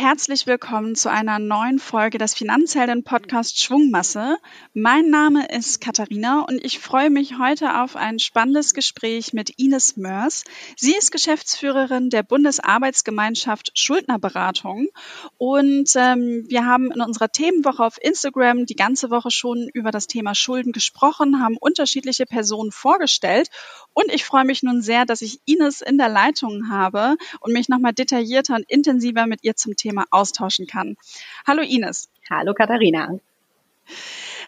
herzlich willkommen zu einer neuen Folge des Finanzhelden Podcast Schwungmasse. Mein Name ist Katharina und ich freue mich heute auf ein spannendes Gespräch mit Ines Mörs. Sie ist Geschäftsführerin der Bundesarbeitsgemeinschaft Schuldnerberatung und ähm, wir haben in unserer Themenwoche auf Instagram die ganze Woche schon über das Thema Schulden gesprochen, haben unterschiedliche Personen vorgestellt und ich freue mich nun sehr, dass ich Ines in der Leitung habe und mich nochmal detaillierter und intensiver mit ihr zum Thema austauschen kann. Hallo Ines. Hallo Katharina.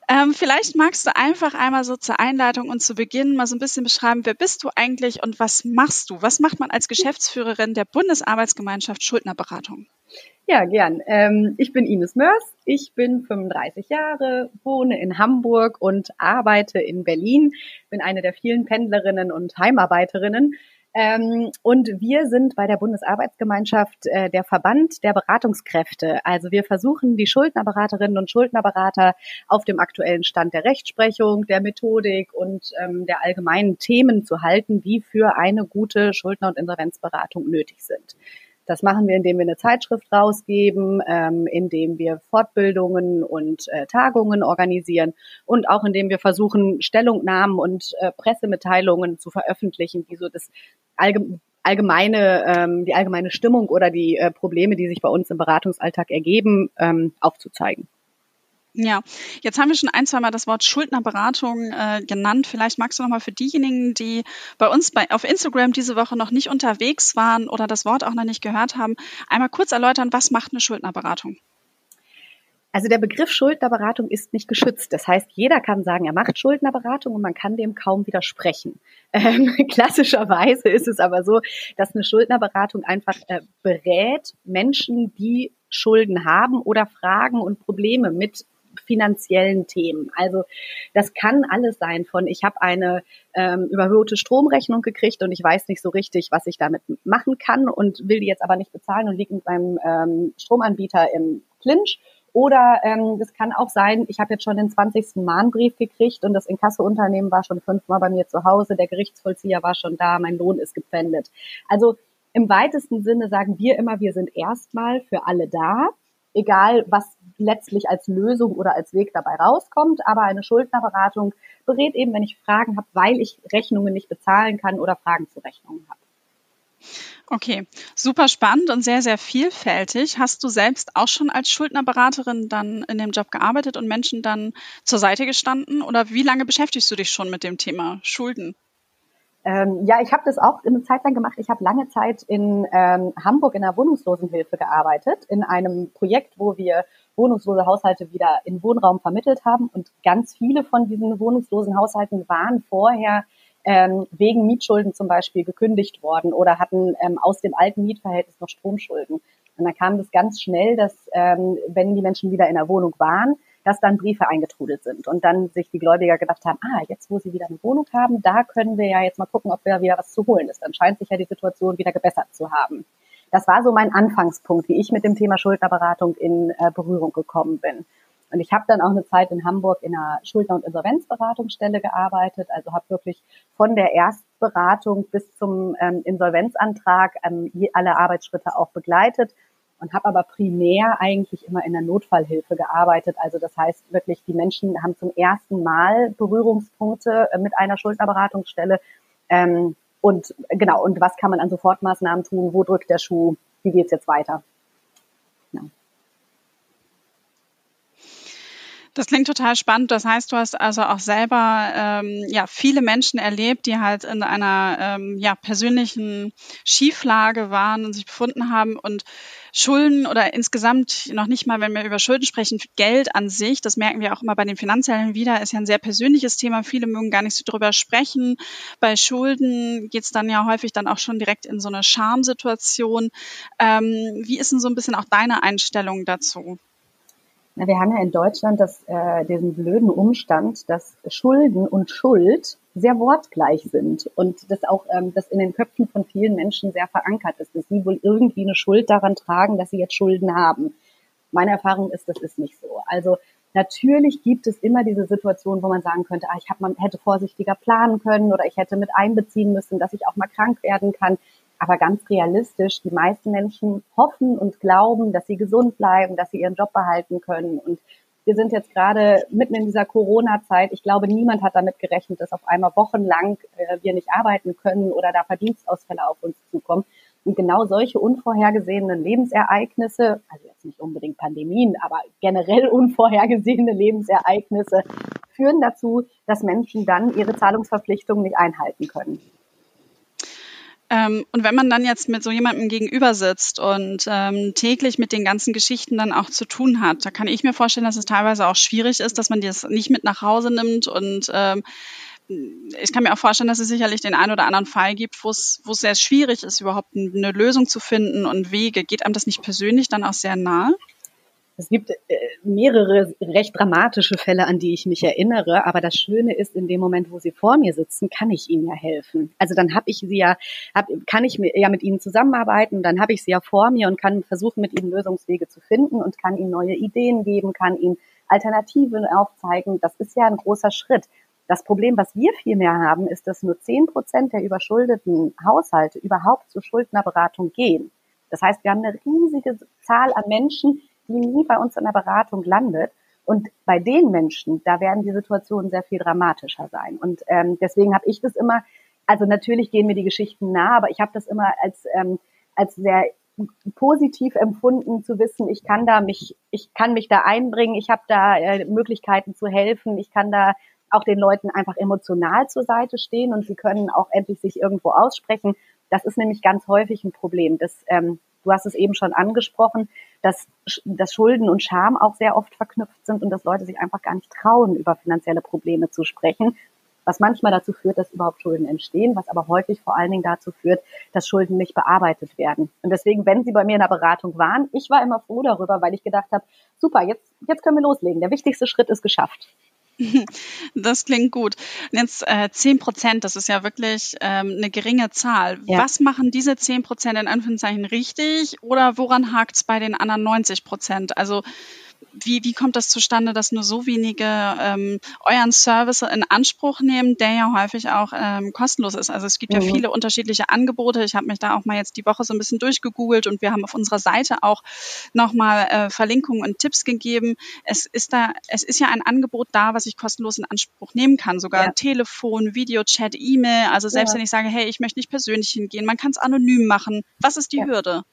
Ähm, vielleicht magst du einfach einmal so zur Einleitung und zu Beginn mal so ein bisschen beschreiben, wer bist du eigentlich und was machst du? Was macht man als Geschäftsführerin der Bundesarbeitsgemeinschaft Schuldnerberatung? Ja, gern. Ähm, ich bin Ines Mörs, ich bin 35 Jahre, wohne in Hamburg und arbeite in Berlin, bin eine der vielen Pendlerinnen und Heimarbeiterinnen ähm, und wir sind bei der Bundesarbeitsgemeinschaft äh, der Verband der Beratungskräfte. Also wir versuchen, die Schuldnerberaterinnen und Schuldnerberater auf dem aktuellen Stand der Rechtsprechung, der Methodik und ähm, der allgemeinen Themen zu halten, die für eine gute Schuldner- und Insolvenzberatung nötig sind. Das machen wir, indem wir eine Zeitschrift rausgeben, ähm, indem wir Fortbildungen und äh, Tagungen organisieren und auch indem wir versuchen, Stellungnahmen und äh, Pressemitteilungen zu veröffentlichen, die so das allgemeine, ähm, die allgemeine Stimmung oder die äh, Probleme, die sich bei uns im Beratungsalltag ergeben, ähm, aufzuzeigen. Ja, jetzt haben wir schon ein, zwei Mal das Wort Schuldnerberatung äh, genannt. Vielleicht magst du noch mal für diejenigen, die bei uns bei, auf Instagram diese Woche noch nicht unterwegs waren oder das Wort auch noch nicht gehört haben, einmal kurz erläutern, was macht eine Schuldnerberatung? Also der Begriff Schuldnerberatung ist nicht geschützt. Das heißt, jeder kann sagen, er macht Schuldnerberatung und man kann dem kaum widersprechen. Ähm, klassischerweise ist es aber so, dass eine Schuldnerberatung einfach äh, berät Menschen, die Schulden haben oder Fragen und Probleme mit finanziellen Themen. Also das kann alles sein von, ich habe eine ähm, überhöhte Stromrechnung gekriegt und ich weiß nicht so richtig, was ich damit machen kann und will die jetzt aber nicht bezahlen und liege mit meinem ähm, Stromanbieter im Clinch. Oder ähm, das kann auch sein, ich habe jetzt schon den 20. Mahnbrief gekriegt und das Inkasseunternehmen war schon fünfmal bei mir zu Hause, der Gerichtsvollzieher war schon da, mein Lohn ist gepfändet. Also im weitesten Sinne sagen wir immer, wir sind erstmal für alle da egal was letztlich als Lösung oder als Weg dabei rauskommt. Aber eine Schuldnerberatung berät eben, wenn ich Fragen habe, weil ich Rechnungen nicht bezahlen kann oder Fragen zu Rechnungen habe. Okay, super spannend und sehr, sehr vielfältig. Hast du selbst auch schon als Schuldnerberaterin dann in dem Job gearbeitet und Menschen dann zur Seite gestanden? Oder wie lange beschäftigst du dich schon mit dem Thema Schulden? Ähm, ja, ich habe das auch eine Zeit lang gemacht. Ich habe lange Zeit in ähm, Hamburg in der Wohnungslosenhilfe gearbeitet, in einem Projekt, wo wir wohnungslose Haushalte wieder in Wohnraum vermittelt haben. Und ganz viele von diesen wohnungslosen Haushalten waren vorher ähm, wegen Mietschulden zum Beispiel gekündigt worden oder hatten ähm, aus dem alten Mietverhältnis noch Stromschulden. Und dann kam das ganz schnell, dass ähm, wenn die Menschen wieder in der Wohnung waren, dass dann Briefe eingetrudelt sind und dann sich die Gläubiger gedacht haben, ah, jetzt wo sie wieder eine Wohnung haben, da können wir ja jetzt mal gucken, ob da wieder was zu holen ist. Dann scheint sich ja die Situation wieder gebessert zu haben. Das war so mein Anfangspunkt, wie ich mit dem Thema Schuldnerberatung in äh, Berührung gekommen bin. Und ich habe dann auch eine Zeit in Hamburg in einer Schuldner- und Insolvenzberatungsstelle gearbeitet, also habe wirklich von der Erstberatung bis zum ähm, Insolvenzantrag ähm, alle Arbeitsschritte auch begleitet und habe aber primär eigentlich immer in der Notfallhilfe gearbeitet. Also das heißt wirklich, die Menschen haben zum ersten Mal Berührungspunkte äh, mit einer Schuldnerberatungsstelle. Ähm, und genau, und was kann man an Sofortmaßnahmen tun? Wo drückt der Schuh? Wie geht's jetzt weiter? Ja. Das klingt total spannend. Das heißt, du hast also auch selber ähm, ja viele Menschen erlebt, die halt in einer ähm, ja persönlichen Schieflage waren und sich befunden haben und Schulden oder insgesamt noch nicht mal, wenn wir über Schulden sprechen, Geld an sich, das merken wir auch immer bei den Finanzhelden wieder, ist ja ein sehr persönliches Thema. Viele mögen gar nicht so drüber sprechen. Bei Schulden geht es dann ja häufig dann auch schon direkt in so eine Schamsituation. Ähm, wie ist denn so ein bisschen auch deine Einstellung dazu? Na, wir haben ja in Deutschland das, äh, diesen blöden Umstand, dass Schulden und Schuld sehr wortgleich sind und das auch ähm, das in den Köpfen von vielen Menschen sehr verankert ist, dass sie wohl irgendwie eine Schuld daran tragen, dass sie jetzt Schulden haben. Meine Erfahrung ist, das ist nicht so. Also natürlich gibt es immer diese Situation, wo man sagen könnte, ah, ich hab, man hätte vorsichtiger planen können oder ich hätte mit einbeziehen müssen, dass ich auch mal krank werden kann. Aber ganz realistisch, die meisten Menschen hoffen und glauben, dass sie gesund bleiben, dass sie ihren Job behalten können. Und wir sind jetzt gerade mitten in dieser Corona-Zeit. Ich glaube, niemand hat damit gerechnet, dass auf einmal wochenlang äh, wir nicht arbeiten können oder da Verdienstausfälle auf uns zukommen. Und genau solche unvorhergesehenen Lebensereignisse, also jetzt nicht unbedingt Pandemien, aber generell unvorhergesehene Lebensereignisse, führen dazu, dass Menschen dann ihre Zahlungsverpflichtungen nicht einhalten können. Ähm, und wenn man dann jetzt mit so jemandem gegenüber sitzt und ähm, täglich mit den ganzen Geschichten dann auch zu tun hat, da kann ich mir vorstellen, dass es teilweise auch schwierig ist, dass man das nicht mit nach Hause nimmt und ähm, ich kann mir auch vorstellen, dass es sicherlich den einen oder anderen Fall gibt, wo es, wo es sehr schwierig ist, überhaupt eine Lösung zu finden und Wege. Geht einem das nicht persönlich dann auch sehr nahe? Es gibt äh, mehrere recht dramatische Fälle, an die ich mich erinnere, aber das Schöne ist, in dem Moment, wo sie vor mir sitzen, kann ich ihnen ja helfen. Also dann habe ich sie ja, hab, kann ich ja mit ihnen zusammenarbeiten, dann habe ich sie ja vor mir und kann versuchen, mit ihnen Lösungswege zu finden und kann ihnen neue Ideen geben, kann ihnen Alternativen aufzeigen. Das ist ja ein großer Schritt. Das Problem, was wir vielmehr haben, ist, dass nur zehn Prozent der überschuldeten Haushalte überhaupt zur Schuldnerberatung gehen. Das heißt, wir haben eine riesige Zahl an Menschen, die nie bei uns in der Beratung landet. Und bei den Menschen, da werden die Situationen sehr viel dramatischer sein. Und ähm, deswegen habe ich das immer, also natürlich gehen mir die Geschichten nah, aber ich habe das immer als, ähm, als sehr positiv empfunden zu wissen, ich kann da mich, ich kann mich da einbringen, ich habe da äh, Möglichkeiten zu helfen, ich kann da auch den Leuten einfach emotional zur Seite stehen und sie können auch endlich sich irgendwo aussprechen. Das ist nämlich ganz häufig ein Problem. Das, ähm, du hast es eben schon angesprochen, dass, dass Schulden und Scham auch sehr oft verknüpft sind und dass Leute sich einfach gar nicht trauen, über finanzielle Probleme zu sprechen, was manchmal dazu führt, dass überhaupt Schulden entstehen, was aber häufig vor allen Dingen dazu führt, dass Schulden nicht bearbeitet werden. Und deswegen, wenn Sie bei mir in der Beratung waren, ich war immer froh darüber, weil ich gedacht habe, super, jetzt, jetzt können wir loslegen. Der wichtigste Schritt ist geschafft. Das klingt gut. Und jetzt äh, 10 Prozent, das ist ja wirklich ähm, eine geringe Zahl. Ja. Was machen diese 10 Prozent in Anführungszeichen richtig oder woran hakt es bei den anderen 90 Prozent? Also wie, wie kommt das zustande, dass nur so wenige ähm, euren Service in Anspruch nehmen, der ja häufig auch ähm, kostenlos ist? Also es gibt mhm. ja viele unterschiedliche Angebote. Ich habe mich da auch mal jetzt die Woche so ein bisschen durchgegoogelt und wir haben auf unserer Seite auch nochmal äh, Verlinkungen und Tipps gegeben. Es ist da, es ist ja ein Angebot da, was ich kostenlos in Anspruch nehmen kann. Sogar ja. Telefon, Videochat, E-Mail. Also selbst ja. wenn ich sage, hey, ich möchte nicht persönlich hingehen, man kann es anonym machen. Was ist die ja. Hürde?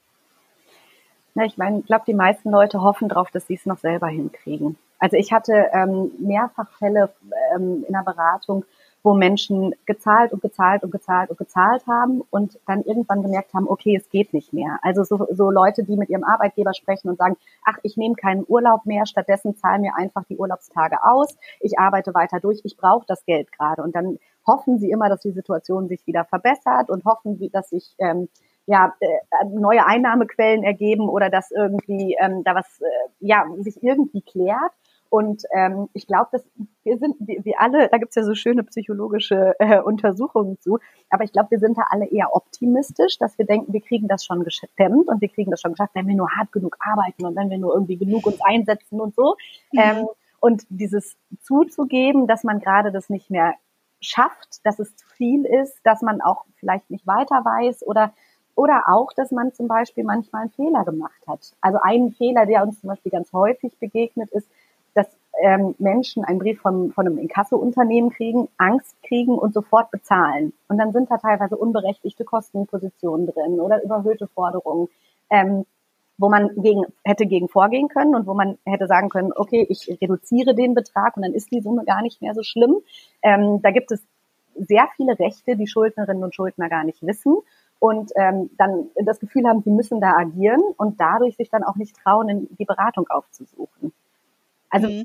Na, ich meine, ich glaube, die meisten Leute hoffen darauf, dass sie es noch selber hinkriegen. Also ich hatte ähm, mehrfach Fälle ähm, in der Beratung, wo Menschen gezahlt und gezahlt und gezahlt und gezahlt haben und dann irgendwann gemerkt haben, okay, es geht nicht mehr. Also so, so Leute, die mit ihrem Arbeitgeber sprechen und sagen, ach, ich nehme keinen Urlaub mehr, stattdessen zahlen mir einfach die Urlaubstage aus, ich arbeite weiter durch, ich brauche das Geld gerade. Und dann hoffen sie immer, dass die Situation sich wieder verbessert und hoffen, dass sich ähm, ja, äh, neue Einnahmequellen ergeben oder dass irgendwie ähm, da was äh, ja sich irgendwie klärt. Und ähm, ich glaube, dass wir sind, wir, wir alle, da gibt's ja so schöne psychologische äh, Untersuchungen zu, aber ich glaube, wir sind da alle eher optimistisch, dass wir denken, wir kriegen das schon gestemmt und wir kriegen das schon geschafft, wenn wir nur hart genug arbeiten und wenn wir nur irgendwie genug uns einsetzen und so. Mhm. Ähm, und dieses zuzugeben, dass man gerade das nicht mehr schafft, dass es zu viel ist, dass man auch vielleicht nicht weiter weiß oder oder auch, dass man zum Beispiel manchmal einen Fehler gemacht hat. Also ein Fehler, der uns zum Beispiel ganz häufig begegnet, ist, dass ähm, Menschen einen Brief von, von einem Inkasso-Unternehmen kriegen, Angst kriegen und sofort bezahlen. Und dann sind da teilweise unberechtigte Kostenpositionen drin oder überhöhte Forderungen, ähm, wo man gegen, hätte gegen vorgehen können und wo man hätte sagen können, okay, ich reduziere den Betrag und dann ist die Summe gar nicht mehr so schlimm. Ähm, da gibt es sehr viele Rechte, die Schuldnerinnen und Schuldner gar nicht wissen und ähm, dann das Gefühl haben, sie müssen da agieren und dadurch sich dann auch nicht trauen, die Beratung aufzusuchen. Also mhm.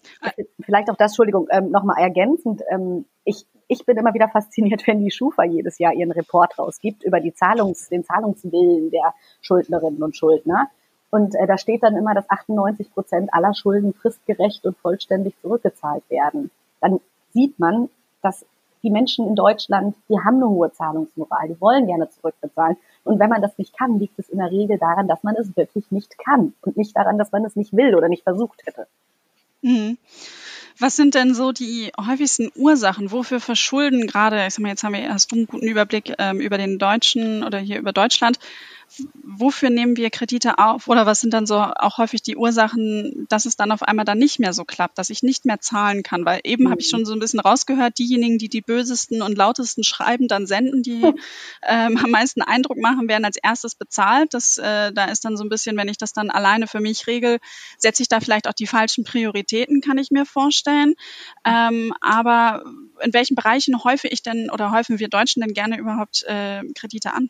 vielleicht auch das, Entschuldigung, ähm, nochmal ergänzend. Ähm, ich, ich bin immer wieder fasziniert, wenn die Schufa jedes Jahr ihren Report rausgibt über die Zahlungs, den Zahlungswillen der Schuldnerinnen und Schuldner. Und äh, da steht dann immer, dass 98 Prozent aller Schulden fristgerecht und vollständig zurückgezahlt werden. Dann sieht man, dass die Menschen in Deutschland, die haben eine hohe Zahlungsmoral, die wollen gerne zurückbezahlen. Und wenn man das nicht kann, liegt es in der Regel daran, dass man es wirklich nicht kann und nicht daran, dass man es nicht will oder nicht versucht hätte. Mhm. Was sind denn so die häufigsten Ursachen? Wofür verschulden gerade, ich sag mal, jetzt haben wir, du einen guten Überblick ähm, über den Deutschen oder hier über Deutschland wofür nehmen wir Kredite auf oder was sind dann so auch häufig die Ursachen, dass es dann auf einmal dann nicht mehr so klappt, dass ich nicht mehr zahlen kann? Weil eben mhm. habe ich schon so ein bisschen rausgehört, diejenigen, die die bösesten und lautesten Schreiben dann senden, die ähm, am meisten Eindruck machen, werden als erstes bezahlt. Das, äh, da ist dann so ein bisschen, wenn ich das dann alleine für mich regel, setze ich da vielleicht auch die falschen Prioritäten, kann ich mir vorstellen. Ähm, aber in welchen Bereichen häufe ich denn oder häufen wir Deutschen denn gerne überhaupt äh, Kredite an?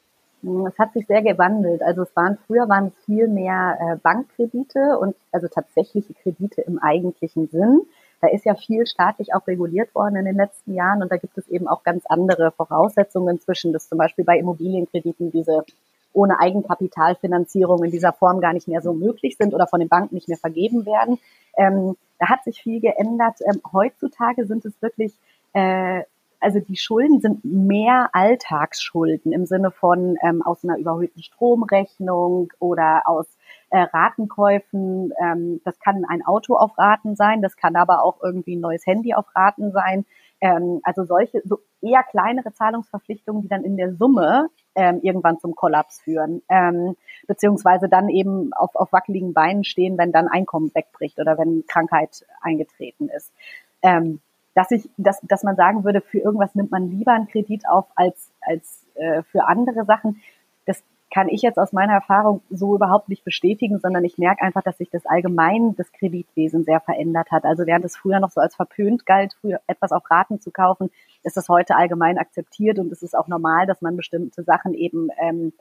Es hat sich sehr gewandelt. Also es waren früher waren es viel mehr äh, Bankkredite und also tatsächliche Kredite im eigentlichen Sinn. Da ist ja viel staatlich auch reguliert worden in den letzten Jahren und da gibt es eben auch ganz andere Voraussetzungen zwischen, dass zum Beispiel bei Immobilienkrediten diese ohne Eigenkapitalfinanzierung in dieser Form gar nicht mehr so möglich sind oder von den Banken nicht mehr vergeben werden. Ähm, da hat sich viel geändert. Ähm, heutzutage sind es wirklich äh, also die Schulden sind mehr Alltagsschulden im Sinne von ähm, aus einer überhöhten Stromrechnung oder aus äh, Ratenkäufen. Ähm, das kann ein Auto auf Raten sein, das kann aber auch irgendwie ein neues Handy auf Raten sein. Ähm, also solche so eher kleinere Zahlungsverpflichtungen, die dann in der Summe ähm, irgendwann zum Kollaps führen, ähm, beziehungsweise dann eben auf, auf wackeligen Beinen stehen, wenn dann Einkommen wegbricht oder wenn Krankheit eingetreten ist. Ähm, dass ich, dass, dass man sagen würde, für irgendwas nimmt man lieber einen Kredit auf als, als äh, für andere Sachen. Das kann ich jetzt aus meiner Erfahrung so überhaupt nicht bestätigen, sondern ich merke einfach, dass sich das allgemein das Kreditwesen sehr verändert hat. Also während es früher noch so als verpönt galt, früher etwas auf Raten zu kaufen, ist das heute allgemein akzeptiert und es ist auch normal, dass man bestimmte Sachen eben ähm,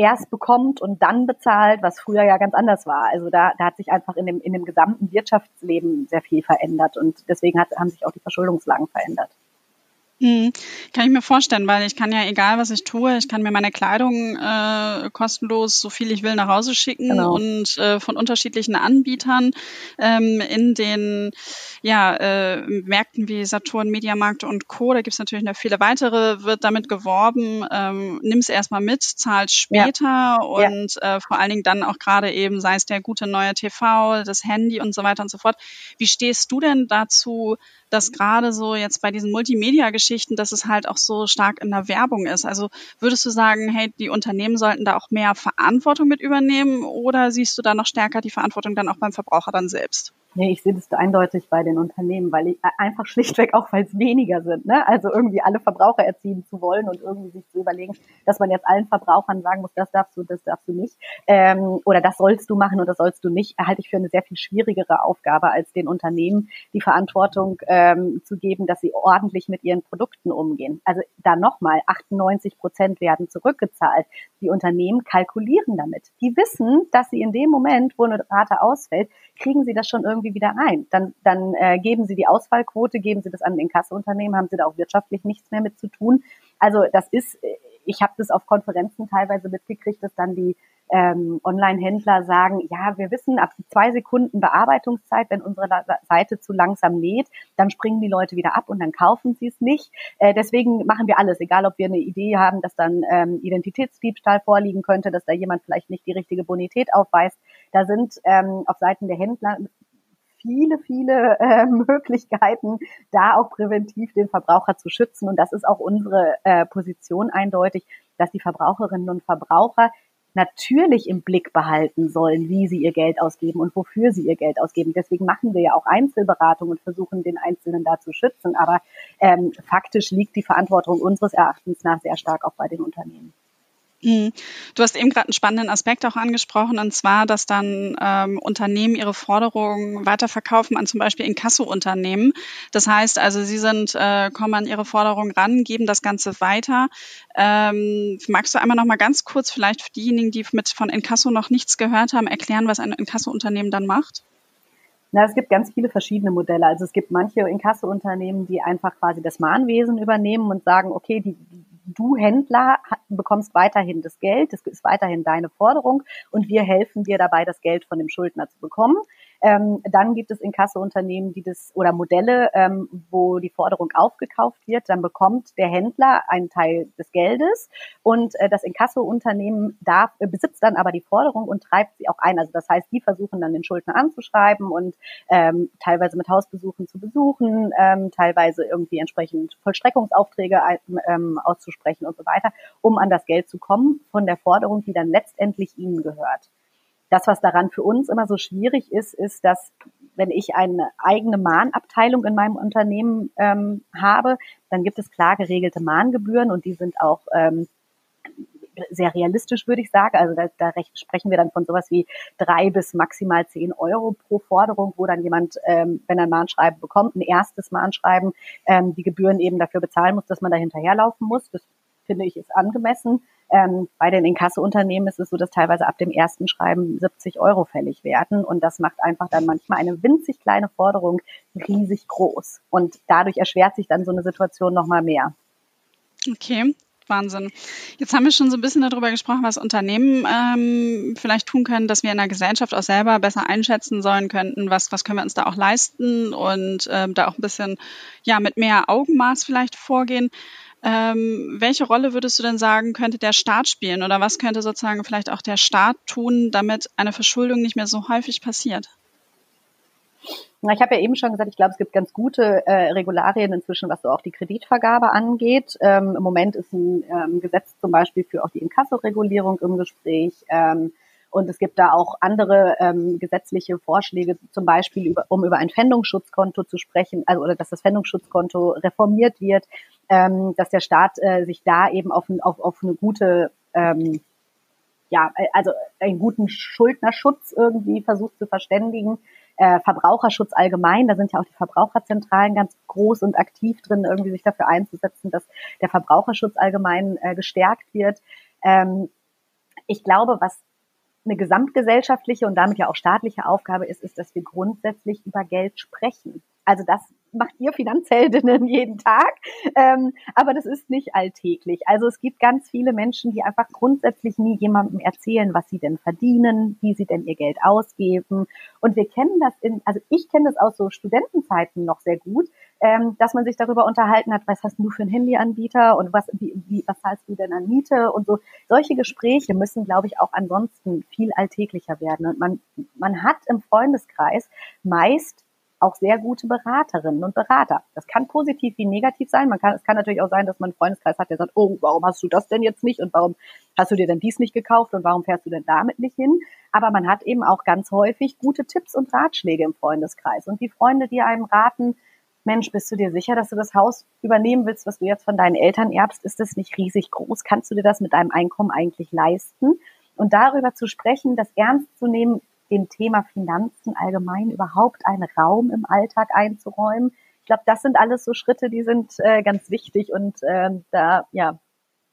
erst bekommt und dann bezahlt, was früher ja ganz anders war. Also da, da hat sich einfach in dem, in dem gesamten Wirtschaftsleben sehr viel verändert und deswegen hat, haben sich auch die Verschuldungslagen verändert. Hm, kann ich mir vorstellen, weil ich kann ja, egal was ich tue, ich kann mir meine Kleidung äh, kostenlos, so viel ich will, nach Hause schicken genau. und äh, von unterschiedlichen Anbietern ähm, in den ja, äh, Märkten wie Saturn, Mediamarkt und Co. Da gibt es natürlich noch viele weitere, wird damit geworben, ähm, nimm es erstmal mit, zahlt später ja. und ja. Äh, vor allen Dingen dann auch gerade eben, sei es der gute neue TV, das Handy und so weiter und so fort. Wie stehst du denn dazu, dass gerade so jetzt bei diesen Multimedia-Geschichten, dass es halt auch so stark in der Werbung ist. Also würdest du sagen, hey, die Unternehmen sollten da auch mehr Verantwortung mit übernehmen oder siehst du da noch stärker die Verantwortung dann auch beim Verbraucher dann selbst? Nee, ich sehe das eindeutig bei den Unternehmen, weil ich äh, einfach schlichtweg auch, weil es weniger sind. Ne? Also irgendwie alle Verbraucher erziehen zu wollen und irgendwie sich zu überlegen, dass man jetzt allen Verbrauchern sagen muss, das darfst du, das darfst du nicht. Ähm, oder das sollst du machen und das sollst du nicht, halte ich für eine sehr viel schwierigere Aufgabe, als den Unternehmen die Verantwortung ähm, zu geben, dass sie ordentlich mit ihren Produkten umgehen. Also da nochmal, 98 Prozent werden zurückgezahlt. Die Unternehmen kalkulieren damit. Die wissen, dass sie in dem Moment, wo eine Rate ausfällt, kriegen sie das schon irgendwie wieder rein. Dann, dann äh, geben sie die Ausfallquote, geben sie das an den Kasseunternehmen, haben sie da auch wirtschaftlich nichts mehr mit zu tun. Also das ist, ich habe das auf Konferenzen teilweise mitgekriegt, dass dann die ähm, Online-Händler sagen, ja, wir wissen, ab zwei Sekunden Bearbeitungszeit, wenn unsere Seite zu langsam lädt, dann springen die Leute wieder ab und dann kaufen sie es nicht. Äh, deswegen machen wir alles, egal ob wir eine Idee haben, dass dann ähm, Identitätsdiebstahl vorliegen könnte, dass da jemand vielleicht nicht die richtige Bonität aufweist. Da sind ähm, auf Seiten der Händler viele, viele äh, Möglichkeiten, da auch präventiv den Verbraucher zu schützen. Und das ist auch unsere äh, Position eindeutig, dass die Verbraucherinnen und Verbraucher natürlich im Blick behalten sollen, wie sie ihr Geld ausgeben und wofür sie ihr Geld ausgeben. Deswegen machen wir ja auch Einzelberatung und versuchen, den Einzelnen da zu schützen. Aber ähm, faktisch liegt die Verantwortung unseres Erachtens nach sehr stark auch bei den Unternehmen. Mhm. Du hast eben gerade einen spannenden Aspekt auch angesprochen, und zwar, dass dann ähm, Unternehmen ihre Forderungen weiterverkaufen an zum Beispiel Inkasso-Unternehmen. Das heißt also, sie sind, äh, kommen an ihre Forderungen ran, geben das Ganze weiter. Ähm, magst du einmal noch mal ganz kurz vielleicht für diejenigen, die mit von Inkasso noch nichts gehört haben, erklären, was ein Inkasso-Unternehmen dann macht? Na, es gibt ganz viele verschiedene Modelle. Also es gibt manche Inkasso-Unternehmen, die einfach quasi das Mahnwesen übernehmen und sagen, okay, die, du Händler bekommst weiterhin das Geld, das ist weiterhin deine Forderung und wir helfen dir dabei, das Geld von dem Schuldner zu bekommen. Ähm, dann gibt es Inkassounternehmen, die das oder Modelle, ähm, wo die Forderung aufgekauft wird. Dann bekommt der Händler einen Teil des Geldes und äh, das Inkassounternehmen darf, äh, besitzt dann aber die Forderung und treibt sie auch ein. Also das heißt, die versuchen dann den Schuldner anzuschreiben und ähm, teilweise mit Hausbesuchen zu besuchen, ähm, teilweise irgendwie entsprechend Vollstreckungsaufträge ähm, auszusprechen und so weiter, um an das Geld zu kommen von der Forderung, die dann letztendlich ihnen gehört. Das, was daran für uns immer so schwierig ist, ist, dass wenn ich eine eigene Mahnabteilung in meinem Unternehmen ähm, habe, dann gibt es klar geregelte Mahngebühren und die sind auch ähm, sehr realistisch, würde ich sagen. Also da, da sprechen wir dann von sowas wie drei bis maximal zehn Euro pro Forderung, wo dann jemand, ähm, wenn er ein Mahnschreiben bekommt, ein erstes Mahnschreiben, ähm, die Gebühren eben dafür bezahlen muss, dass man da hinterherlaufen muss. Das finde ich ist angemessen. Ähm, bei den Inkasseunternehmen ist es so, dass teilweise ab dem ersten Schreiben 70 Euro fällig werden. Und das macht einfach dann manchmal eine winzig kleine Forderung riesig groß. Und dadurch erschwert sich dann so eine Situation nochmal mehr. Okay. Wahnsinn. Jetzt haben wir schon so ein bisschen darüber gesprochen, was Unternehmen ähm, vielleicht tun können, dass wir in der Gesellschaft auch selber besser einschätzen sollen könnten, was, was können wir uns da auch leisten und ähm, da auch ein bisschen ja mit mehr Augenmaß vielleicht vorgehen. Ähm, welche Rolle würdest du denn sagen, könnte der Staat spielen oder was könnte sozusagen vielleicht auch der Staat tun, damit eine Verschuldung nicht mehr so häufig passiert? Na, ich habe ja eben schon gesagt, ich glaube, es gibt ganz gute äh, Regularien inzwischen, was so auch die Kreditvergabe angeht. Ähm, Im Moment ist ein ähm, Gesetz zum Beispiel für auch die Inkassoregulierung im Gespräch. Ähm, und es gibt da auch andere ähm, gesetzliche Vorschläge, zum Beispiel über, um über ein Pfändungsschutzkonto zu sprechen, also oder dass das Pfändungsschutzkonto reformiert wird, ähm, dass der Staat äh, sich da eben auf, auf, auf eine gute ähm, ja, also einen guten Schuldnerschutz irgendwie versucht zu verständigen. Äh, Verbraucherschutz allgemein, da sind ja auch die Verbraucherzentralen ganz groß und aktiv drin, irgendwie sich dafür einzusetzen, dass der Verbraucherschutz allgemein äh, gestärkt wird. Ähm, ich glaube, was eine gesamtgesellschaftliche und damit ja auch staatliche Aufgabe ist, ist, dass wir grundsätzlich über Geld sprechen. Also das macht ihr Finanzheldinnen jeden Tag, ähm, aber das ist nicht alltäglich. Also es gibt ganz viele Menschen, die einfach grundsätzlich nie jemandem erzählen, was sie denn verdienen, wie sie denn ihr Geld ausgeben. Und wir kennen das in, also ich kenne das aus so Studentenzeiten noch sehr gut, ähm, dass man sich darüber unterhalten hat, was hast du für einen Handyanbieter und was, wie, wie, was zahlst du denn an Miete und so. Solche Gespräche müssen, glaube ich, auch ansonsten viel alltäglicher werden. Und man, man hat im Freundeskreis meist auch sehr gute Beraterinnen und Berater. Das kann positiv wie negativ sein. Man kann, es kann natürlich auch sein, dass man einen Freundeskreis hat, der sagt, oh, warum hast du das denn jetzt nicht und warum hast du dir denn dies nicht gekauft und warum fährst du denn damit nicht hin? Aber man hat eben auch ganz häufig gute Tipps und Ratschläge im Freundeskreis und die Freunde, die einem raten, Mensch, bist du dir sicher, dass du das Haus übernehmen willst, was du jetzt von deinen Eltern erbst? Ist das nicht riesig groß? Kannst du dir das mit deinem Einkommen eigentlich leisten? Und darüber zu sprechen, das ernst zu nehmen, dem Thema Finanzen allgemein überhaupt einen Raum im Alltag einzuräumen. Ich glaube, das sind alles so Schritte, die sind äh, ganz wichtig und äh, da ja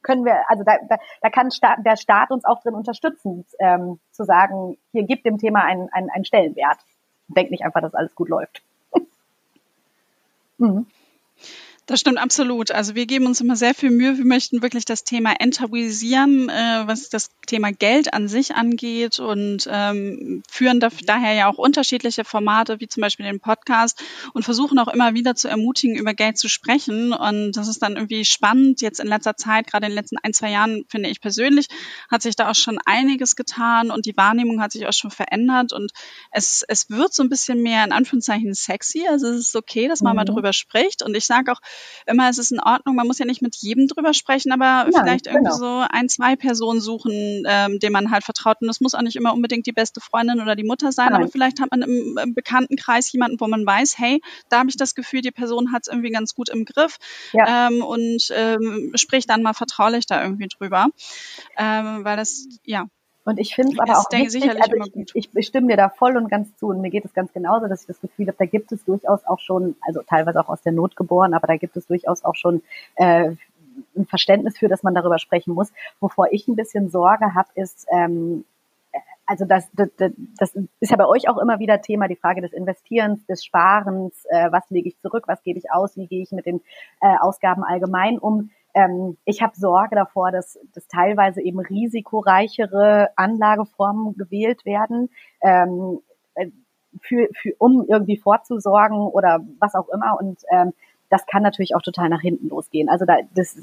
können wir, also da, da, da kann Staat, der Staat uns auch drin unterstützen, ähm, zu sagen, hier gibt dem Thema einen, einen, einen Stellenwert. Denk nicht einfach, dass alles gut läuft. Mhm. Das stimmt absolut. Also wir geben uns immer sehr viel Mühe. Wir möchten wirklich das Thema enttabuisieren, äh, was das Thema Geld an sich angeht und ähm, führen da, daher ja auch unterschiedliche Formate, wie zum Beispiel den Podcast und versuchen auch immer wieder zu ermutigen, über Geld zu sprechen. Und das ist dann irgendwie spannend. Jetzt in letzter Zeit, gerade in den letzten ein, zwei Jahren, finde ich persönlich, hat sich da auch schon einiges getan und die Wahrnehmung hat sich auch schon verändert und es, es wird so ein bisschen mehr in Anführungszeichen sexy. Also es ist okay, dass man mhm. mal drüber spricht. Und ich sage auch, immer, es ist in Ordnung, man muss ja nicht mit jedem drüber sprechen, aber ja, vielleicht irgendwie genau. so ein, zwei Personen suchen, ähm, denen man halt vertraut. Und das muss auch nicht immer unbedingt die beste Freundin oder die Mutter sein, Nein. aber vielleicht hat man im, im Bekanntenkreis jemanden, wo man weiß, hey, da habe ich das Gefühl, die Person hat es irgendwie ganz gut im Griff ja. ähm, und ähm, spricht dann mal vertraulich da irgendwie drüber. Ähm, weil das, ja, und ich finde es aber auch wichtig, also ich, ich, ich stimme dir da voll und ganz zu und mir geht es ganz genauso, dass ich das Gefühl habe, da gibt es durchaus auch schon, also teilweise auch aus der Not geboren, aber da gibt es durchaus auch schon äh, ein Verständnis für, dass man darüber sprechen muss. Wovor ich ein bisschen Sorge habe, ist, ähm, also das, das, das ist ja bei euch auch immer wieder Thema, die Frage des Investierens, des Sparens, äh, was lege ich zurück, was gebe ich aus, wie gehe ich mit den äh, Ausgaben allgemein um ähm, ich habe Sorge davor, dass, dass teilweise eben risikoreichere Anlageformen gewählt werden. Ähm, äh, für, für, um irgendwie vorzusorgen oder was auch immer. Und ähm, das kann natürlich auch total nach hinten losgehen. Also da, das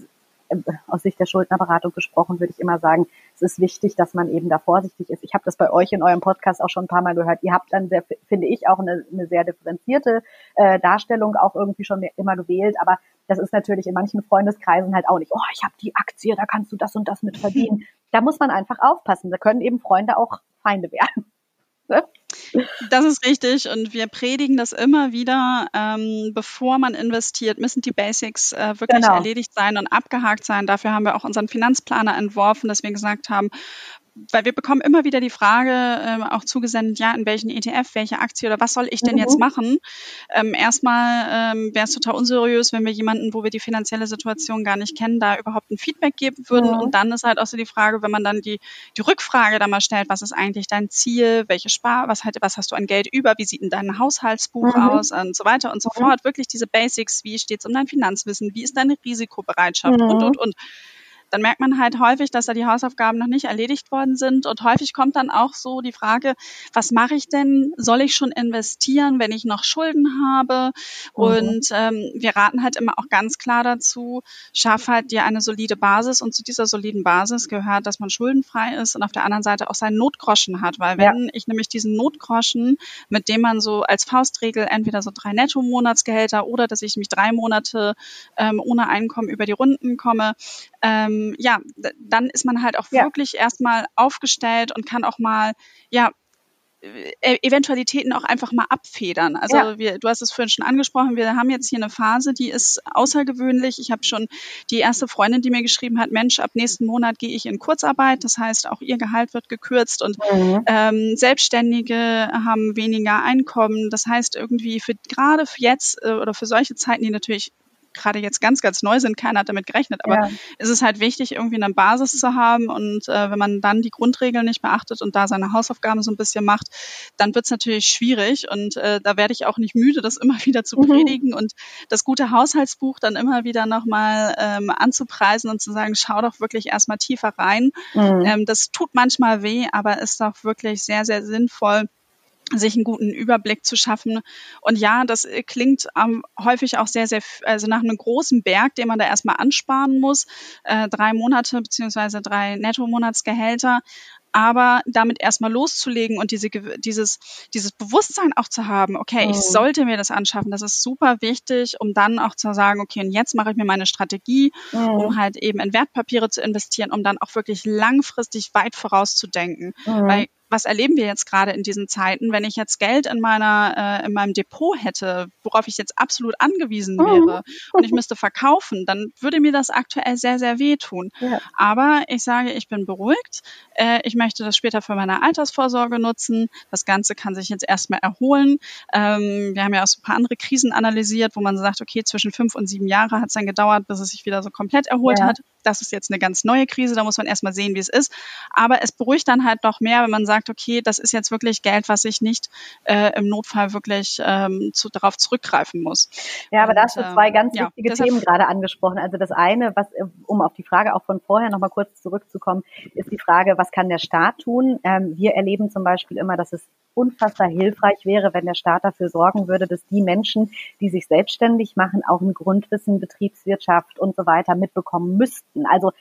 aus Sicht der Schuldnerberatung gesprochen, würde ich immer sagen, es ist wichtig, dass man eben da vorsichtig ist. Ich habe das bei euch in eurem Podcast auch schon ein paar Mal gehört. Ihr habt dann, sehr, finde ich, auch eine, eine sehr differenzierte äh, Darstellung auch irgendwie schon immer gewählt. Aber das ist natürlich in manchen Freundeskreisen halt auch nicht, oh, ich habe die Aktie, da kannst du das und das mit verdienen. Da muss man einfach aufpassen. Da können eben Freunde auch Feinde werden. Das ist richtig und wir predigen das immer wieder. Ähm, bevor man investiert, müssen die Basics äh, wirklich genau. erledigt sein und abgehakt sein. Dafür haben wir auch unseren Finanzplaner entworfen, dass wir gesagt haben, weil wir bekommen immer wieder die Frage ähm, auch zugesendet, ja, in welchen ETF, welche Aktie oder was soll ich denn mhm. jetzt machen? Ähm, erstmal ähm, wäre es total unseriös, wenn wir jemanden, wo wir die finanzielle Situation gar nicht kennen, da überhaupt ein Feedback geben würden. Mhm. Und dann ist halt auch so die Frage, wenn man dann die, die Rückfrage da mal stellt, was ist eigentlich dein Ziel, welche Spar, was, halt, was hast du an Geld über, wie sieht denn dein Haushaltsbuch mhm. aus und so weiter und so mhm. fort. Wirklich diese Basics, wie steht es um dein Finanzwissen, wie ist deine Risikobereitschaft und, und, und dann merkt man halt häufig, dass da die Hausaufgaben noch nicht erledigt worden sind. Und häufig kommt dann auch so die Frage, was mache ich denn? Soll ich schon investieren, wenn ich noch Schulden habe? Mhm. Und ähm, wir raten halt immer auch ganz klar dazu, schaff halt dir eine solide Basis. Und zu dieser soliden Basis gehört, dass man schuldenfrei ist und auf der anderen Seite auch seinen Notgroschen hat. Weil wenn ja. ich nämlich diesen Notgroschen, mit dem man so als Faustregel entweder so drei Netto-Monatsgehälter oder dass ich mich drei Monate ähm, ohne Einkommen über die Runden komme, ähm, ja, dann ist man halt auch ja. wirklich erstmal aufgestellt und kann auch mal, ja, e-, Eventualitäten auch einfach mal abfedern. Also ja. wir, du hast es vorhin schon angesprochen, wir haben jetzt hier eine Phase, die ist außergewöhnlich. Ich habe schon die erste Freundin, die mir geschrieben hat, Mensch, ab nächsten Monat gehe ich in Kurzarbeit. Das heißt, auch ihr Gehalt wird gekürzt und mhm. ähm, Selbstständige haben weniger Einkommen. Das heißt, irgendwie für gerade für jetzt äh, oder für solche Zeiten, die natürlich gerade jetzt ganz, ganz neu sind, keiner hat damit gerechnet. Aber ja. es ist halt wichtig, irgendwie eine Basis zu haben. Und äh, wenn man dann die Grundregeln nicht beachtet und da seine Hausaufgaben so ein bisschen macht, dann wird es natürlich schwierig. Und äh, da werde ich auch nicht müde, das immer wieder zu mhm. predigen und das gute Haushaltsbuch dann immer wieder nochmal ähm, anzupreisen und zu sagen, schau doch wirklich erstmal tiefer rein. Mhm. Ähm, das tut manchmal weh, aber ist doch wirklich sehr, sehr sinnvoll sich einen guten Überblick zu schaffen. Und ja, das äh, klingt ähm, häufig auch sehr, sehr, also nach einem großen Berg, den man da erstmal ansparen muss. Äh, drei Monate beziehungsweise drei Netto-Monatsgehälter aber damit erstmal loszulegen und diese, dieses, dieses Bewusstsein auch zu haben, okay, ich mhm. sollte mir das anschaffen, das ist super wichtig, um dann auch zu sagen, okay, und jetzt mache ich mir meine Strategie, mhm. um halt eben in Wertpapiere zu investieren, um dann auch wirklich langfristig weit vorauszudenken. Mhm. Weil was erleben wir jetzt gerade in diesen Zeiten, wenn ich jetzt Geld in meiner äh, in meinem Depot hätte, worauf ich jetzt absolut angewiesen mhm. wäre und ich müsste verkaufen, dann würde mir das aktuell sehr sehr wehtun. Ja. Aber ich sage, ich bin beruhigt. Äh, ich möchte das später für meine Altersvorsorge nutzen. Das Ganze kann sich jetzt erstmal erholen. Ähm, wir haben ja auch so ein paar andere Krisen analysiert, wo man sagt, okay, zwischen fünf und sieben Jahre hat es dann gedauert, bis es sich wieder so komplett erholt ja. hat. Das ist jetzt eine ganz neue Krise, da muss man erstmal sehen, wie es ist. Aber es beruhigt dann halt noch mehr, wenn man sagt, okay, das ist jetzt wirklich Geld, was ich nicht äh, im Notfall wirklich ähm, zu, darauf zurückgreifen muss. Ja, aber da hast du zwei ähm, ganz wichtige ja, Themen gerade angesprochen. Also das eine, was, um auf die Frage auch von vorher nochmal kurz zurückzukommen, ist die Frage, was kann der Staat tun? Ähm, wir erleben zum Beispiel immer, dass es unfassbar hilfreich wäre, wenn der Staat dafür sorgen würde, dass die Menschen, die sich selbstständig machen, auch ein Grundwissen, Betriebswirtschaft und so weiter mitbekommen müssten. Also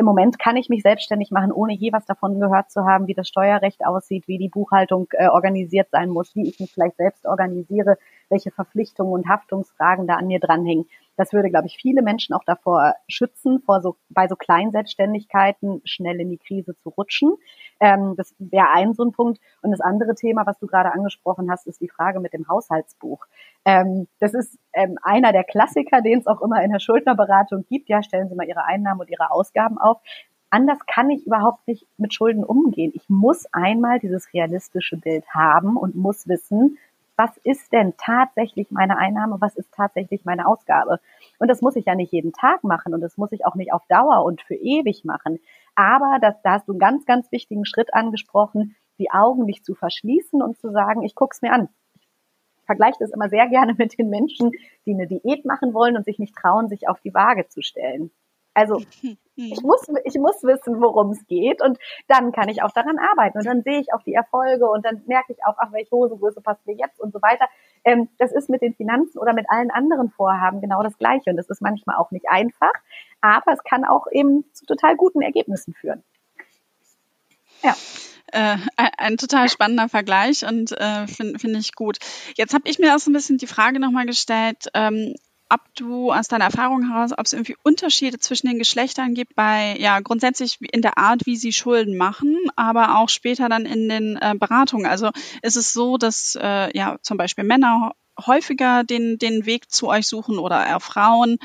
im Moment kann ich mich selbstständig machen, ohne je was davon gehört zu haben, wie das Steuerrecht aussieht, wie die Buchhaltung äh, organisiert sein muss, wie ich mich vielleicht selbst organisiere, welche Verpflichtungen und Haftungsfragen da an mir dranhängen. Das würde, glaube ich, viele Menschen auch davor schützen, vor so, bei so kleinen Selbstständigkeiten schnell in die Krise zu rutschen. Ähm, das wäre ein so ein Punkt. Und das andere Thema, was du gerade angesprochen hast, ist die Frage mit dem Haushaltsbuch. Ähm, das ist ähm, einer der Klassiker, den es auch immer in der Schuldnerberatung gibt. Ja, stellen Sie mal Ihre Einnahmen und Ihre Ausgaben auf. Anders kann ich überhaupt nicht mit Schulden umgehen. Ich muss einmal dieses realistische Bild haben und muss wissen, was ist denn tatsächlich meine Einnahme, was ist tatsächlich meine Ausgabe. Und das muss ich ja nicht jeden Tag machen und das muss ich auch nicht auf Dauer und für ewig machen. Aber das, da hast du einen ganz, ganz wichtigen Schritt angesprochen, die Augen nicht zu verschließen und zu sagen, ich guck's mir an. Ich vergleiche das immer sehr gerne mit den Menschen, die eine Diät machen wollen und sich nicht trauen, sich auf die Waage zu stellen. Also ich muss, ich muss wissen, worum es geht und dann kann ich auch daran arbeiten und dann sehe ich auch die Erfolge und dann merke ich auch, ach, welche Hosengröße passt mir jetzt und so weiter. Ähm, das ist mit den Finanzen oder mit allen anderen Vorhaben genau das Gleiche und das ist manchmal auch nicht einfach, aber es kann auch eben zu total guten Ergebnissen führen. Ja. Äh, ein total spannender Vergleich und äh, finde find ich gut. Jetzt habe ich mir auch so ein bisschen die Frage nochmal gestellt, ähm, ob du aus deiner Erfahrung heraus, ob es irgendwie Unterschiede zwischen den Geschlechtern gibt bei, ja, grundsätzlich in der Art, wie sie Schulden machen, aber auch später dann in den äh, Beratungen. Also ist es so, dass äh, ja zum Beispiel Männer häufiger den, den Weg zu euch suchen oder eher Frauen.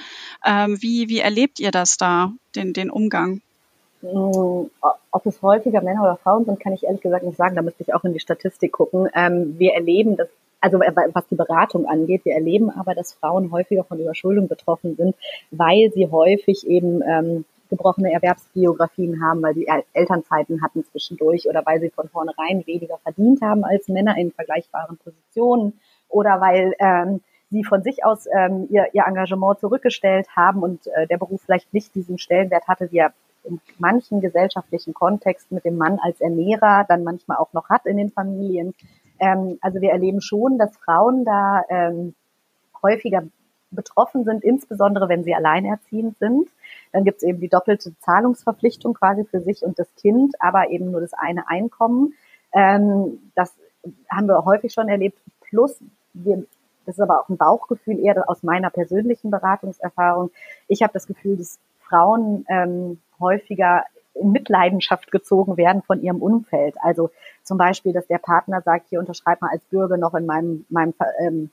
Ähm, wie, wie erlebt ihr das da, den, den Umgang? Hm, ob es häufiger Männer oder Frauen sind, kann ich ehrlich gesagt nicht sagen. Da müsste ich auch in die Statistik gucken. Ähm, wir erleben das, also was die Beratung angeht, wir erleben aber, dass Frauen häufiger von Überschuldung betroffen sind, weil sie häufig eben ähm, gebrochene Erwerbsbiografien haben, weil sie Elternzeiten hatten zwischendurch oder weil sie von vornherein weniger verdient haben als Männer in vergleichbaren Positionen oder weil ähm, sie von sich aus ähm, ihr, ihr Engagement zurückgestellt haben und äh, der Beruf vielleicht nicht diesen Stellenwert hatte, wie er in manchen gesellschaftlichen Kontexten mit dem Mann als Ernährer dann manchmal auch noch hat in den Familien. Ähm, also wir erleben schon, dass Frauen da ähm, häufiger betroffen sind, insbesondere wenn sie alleinerziehend sind. Dann gibt es eben die doppelte Zahlungsverpflichtung quasi für sich und das Kind, aber eben nur das eine Einkommen. Ähm, das haben wir häufig schon erlebt. Plus, wir, das ist aber auch ein Bauchgefühl eher aus meiner persönlichen Beratungserfahrung. Ich habe das Gefühl, dass Frauen ähm, häufiger in Mitleidenschaft gezogen werden von ihrem Umfeld. Also zum Beispiel, dass der Partner sagt, hier unterschreib mal als Bürger noch in meinem, meinem ähm,